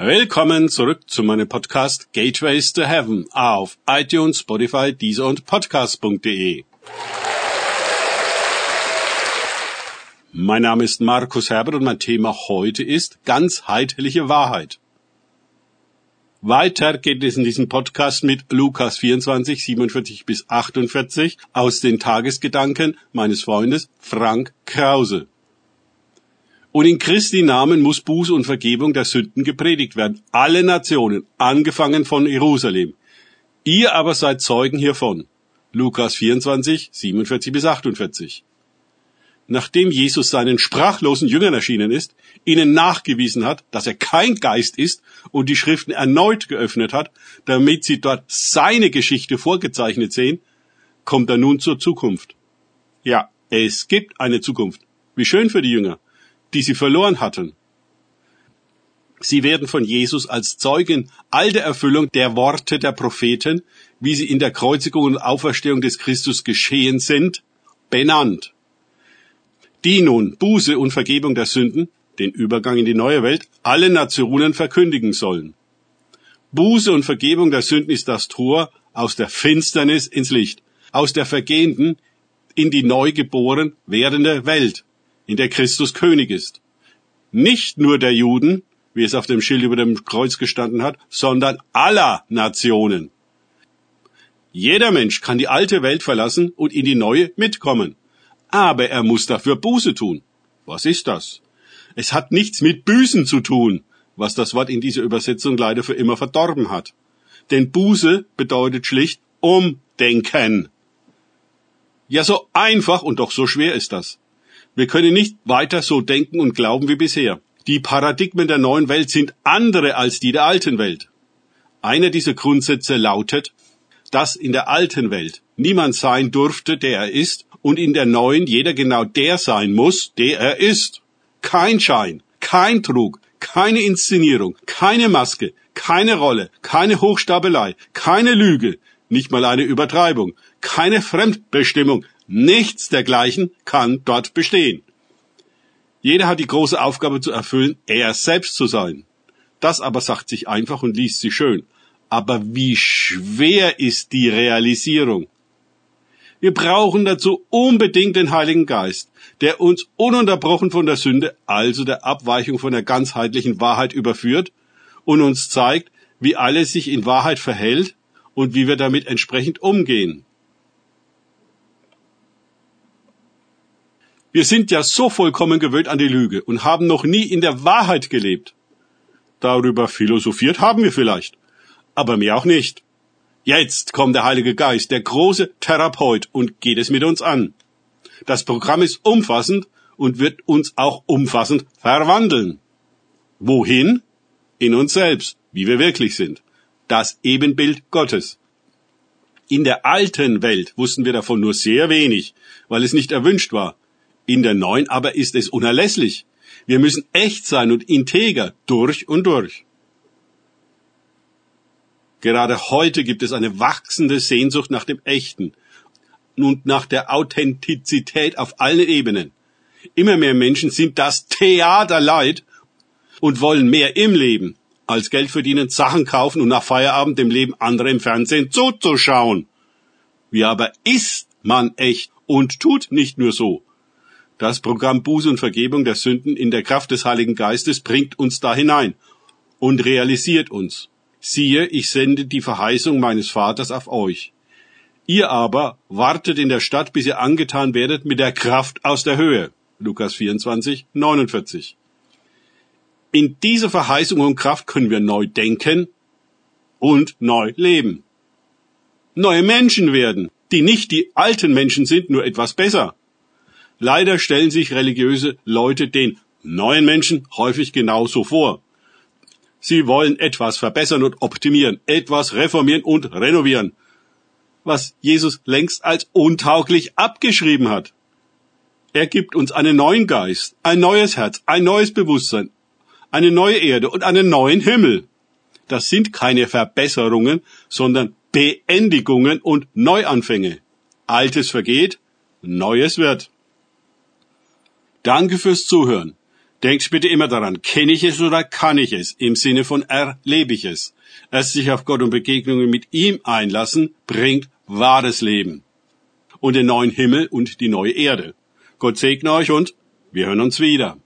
Willkommen zurück zu meinem Podcast Gateways to Heaven auf iTunes, Spotify, Deezer und Podcast.de. Mein Name ist Markus Herbert und mein Thema heute ist ganzheitliche Wahrheit. Weiter geht es in diesem Podcast mit Lukas 24, 47 bis 48 aus den Tagesgedanken meines Freundes Frank Krause. Und in Christi Namen muss Buße und Vergebung der Sünden gepredigt werden. Alle Nationen, angefangen von Jerusalem. Ihr aber seid Zeugen hiervon. Lukas 24, 47 bis 48. Nachdem Jesus seinen sprachlosen Jüngern erschienen ist, ihnen nachgewiesen hat, dass er kein Geist ist und die Schriften erneut geöffnet hat, damit sie dort seine Geschichte vorgezeichnet sehen, kommt er nun zur Zukunft. Ja, es gibt eine Zukunft. Wie schön für die Jünger die sie verloren hatten. Sie werden von Jesus als Zeugen all der Erfüllung der Worte der Propheten, wie sie in der Kreuzigung und Auferstehung des Christus geschehen sind, benannt. Die nun Buße und Vergebung der Sünden, den Übergang in die neue Welt, alle Nationen verkündigen sollen. Buße und Vergebung der Sünden ist das Tor aus der Finsternis ins Licht, aus der vergehenden in die neu geboren werdende Welt in der Christus König ist. Nicht nur der Juden, wie es auf dem Schild über dem Kreuz gestanden hat, sondern aller Nationen. Jeder Mensch kann die alte Welt verlassen und in die neue mitkommen. Aber er muss dafür Buße tun. Was ist das? Es hat nichts mit Büßen zu tun, was das Wort in dieser Übersetzung leider für immer verdorben hat. Denn Buße bedeutet schlicht Umdenken. Ja, so einfach und doch so schwer ist das. Wir können nicht weiter so denken und glauben wie bisher. Die Paradigmen der neuen Welt sind andere als die der alten Welt. Einer dieser Grundsätze lautet, dass in der alten Welt niemand sein durfte, der er ist, und in der neuen jeder genau der sein muss, der er ist. Kein Schein, kein Trug, keine Inszenierung, keine Maske, keine Rolle, keine Hochstapelei, keine Lüge, nicht mal eine Übertreibung, keine Fremdbestimmung, Nichts dergleichen kann dort bestehen. Jeder hat die große Aufgabe zu erfüllen, er selbst zu sein. Das aber sagt sich einfach und liest sich schön. Aber wie schwer ist die Realisierung? Wir brauchen dazu unbedingt den Heiligen Geist, der uns ununterbrochen von der Sünde, also der Abweichung von der ganzheitlichen Wahrheit überführt und uns zeigt, wie alles sich in Wahrheit verhält und wie wir damit entsprechend umgehen. Wir sind ja so vollkommen gewöhnt an die Lüge und haben noch nie in der Wahrheit gelebt. Darüber philosophiert haben wir vielleicht, aber mehr auch nicht. Jetzt kommt der Heilige Geist, der große Therapeut, und geht es mit uns an. Das Programm ist umfassend und wird uns auch umfassend verwandeln. Wohin? In uns selbst, wie wir wirklich sind. Das Ebenbild Gottes. In der alten Welt wussten wir davon nur sehr wenig, weil es nicht erwünscht war. In der neuen aber ist es unerlässlich. Wir müssen echt sein und integer durch und durch. Gerade heute gibt es eine wachsende Sehnsucht nach dem Echten und nach der Authentizität auf allen Ebenen. Immer mehr Menschen sind das Theater leid und wollen mehr im Leben als Geld verdienen, Sachen kaufen und nach Feierabend dem Leben anderer im Fernsehen zuzuschauen. Wie aber ist man echt und tut nicht nur so, das Programm Buße und Vergebung der Sünden in der Kraft des Heiligen Geistes bringt uns da hinein und realisiert uns. Siehe, ich sende die Verheißung meines Vaters auf euch. Ihr aber wartet in der Stadt, bis ihr angetan werdet mit der Kraft aus der Höhe. Lukas 24, 49. In dieser Verheißung und Kraft können wir neu denken und neu leben. Neue Menschen werden, die nicht die alten Menschen sind, nur etwas besser. Leider stellen sich religiöse Leute den neuen Menschen häufig genauso vor. Sie wollen etwas verbessern und optimieren, etwas reformieren und renovieren, was Jesus längst als untauglich abgeschrieben hat. Er gibt uns einen neuen Geist, ein neues Herz, ein neues Bewusstsein, eine neue Erde und einen neuen Himmel. Das sind keine Verbesserungen, sondern Beendigungen und Neuanfänge. Altes vergeht, Neues wird. Danke fürs Zuhören. Denkt bitte immer daran, kenne ich es oder kann ich es? Im Sinne von erlebe ich es. Erst sich auf Gott und Begegnungen mit ihm einlassen, bringt wahres Leben. Und den neuen Himmel und die neue Erde. Gott segne euch und wir hören uns wieder.